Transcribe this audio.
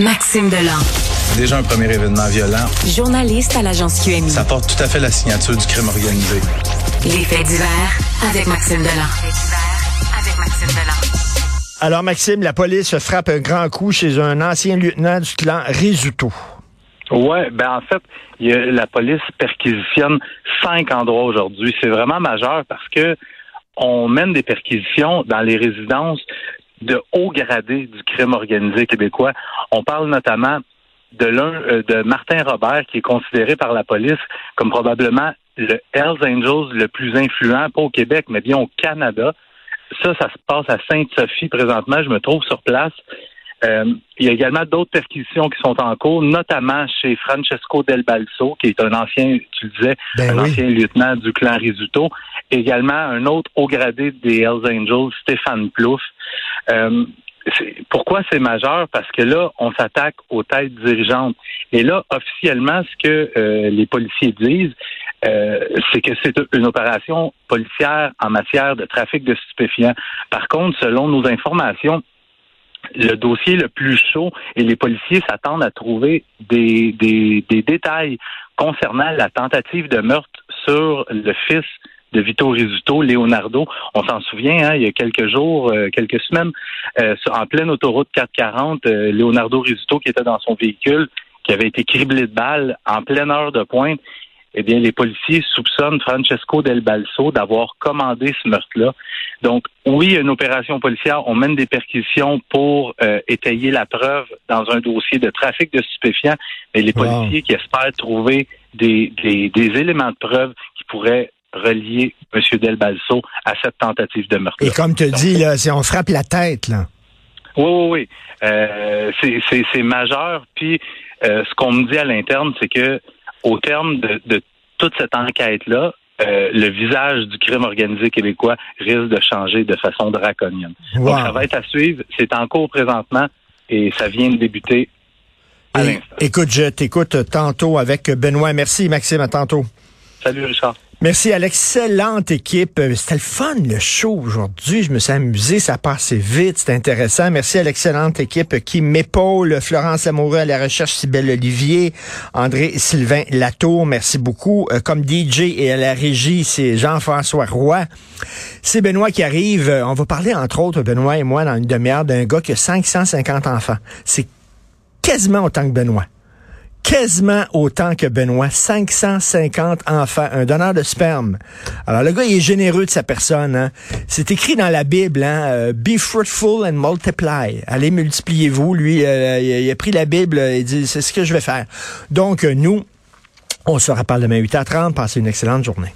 Maxime Delan. Déjà un premier événement violent. Journaliste à l'agence QMI. Ça porte tout à fait la signature du crime organisé. Les faits divers avec Maxime Delan. avec Maxime Delan. Alors, Maxime, la police frappe un grand coup chez un ancien lieutenant du clan Risuto. Ouais, ben en fait, il y a, la police perquisitionne cinq endroits aujourd'hui. C'est vraiment majeur parce que on mène des perquisitions dans les résidences de haut gradé du crime organisé québécois. On parle notamment de l'un euh, de Martin Robert qui est considéré par la police comme probablement le Hells Angels le plus influent, pas au Québec, mais bien au Canada. Ça, ça se passe à Sainte-Sophie présentement. Je me trouve sur place. Euh, il y a également d'autres perquisitions qui sont en cours, notamment chez Francesco Del Balso, qui est un ancien, tu le disais, Ben un oui. ancien lieutenant du clan Risuto. Également un autre haut gradé des Hells Angels, Stéphane Plouffe. Euh, pourquoi c'est majeur? Parce que là, on s'attaque aux têtes dirigeantes. Et là, officiellement, ce que euh, les policiers disent, euh, c'est que c'est une opération policière en matière de trafic de stupéfiants. Par contre, selon nos informations, le dossier le plus chaud et les policiers s'attendent à trouver des, des, des détails concernant la tentative de meurtre sur le fils de Vito Rizzuto, Leonardo. On s'en souvient, hein, il y a quelques jours, euh, quelques semaines, euh, en pleine autoroute 440, euh, Leonardo Rizzuto qui était dans son véhicule, qui avait été criblé de balles en pleine heure de pointe. Eh bien, les policiers soupçonnent Francesco Del Balso d'avoir commandé ce meurtre-là. Donc, oui, il y a une opération policière. On mène des perquisitions pour euh, étayer la preuve dans un dossier de trafic de stupéfiants. Mais les Wow. policiers qui espèrent trouver des, des, des éléments de preuve qui pourraient relier M. Del Balso à cette tentative de meurtre. Et comme tu dis, là, si on frappe la tête, là. Oui, oui, oui. Euh, c'est- majeur. Puis, euh, ce qu'on me dit à l'interne, c'est que au terme de, de toute cette enquête-là, euh, le visage du crime organisé québécois risque de changer de façon draconienne. Wow. Donc, ça va être à suivre. C'est en cours présentement et ça vient de débuter à Et- l'instant. écoute, je t'écoute tantôt avec Benoît. Merci, Maxime, à tantôt. Salut, Richard. Merci à l'excellente équipe. C'était le fun, le show aujourd'hui. Je me suis amusé, ça passait vite, c'était intéressant. Merci à l'excellente équipe qui m'épaule. Florence Amoureux à la recherche, Sybelle Olivier, André Sylvain Latour, merci beaucoup. Euh, Comme DJ et à la régie, c'est Jean-François Roy. C'est Benoît qui arrive. Euh, On va parler, entre autres, Benoît et moi, dans une demi-heure, d'un gars qui a 550 enfants. C'est quasiment autant que Benoît quasiment autant que Benoît, 550 enfants, un donneur de sperme. Alors le gars, il est généreux de sa personne. Hein. C'est écrit dans la Bible, hein, euh, Be fruitful and multiply. Allez, multipliez-vous. Lui, euh, il, a, pris la Bible, euh, il dit, c'est ce que je vais faire. Donc, nous, on se reparle demain 8h30. Passez une excellente journée.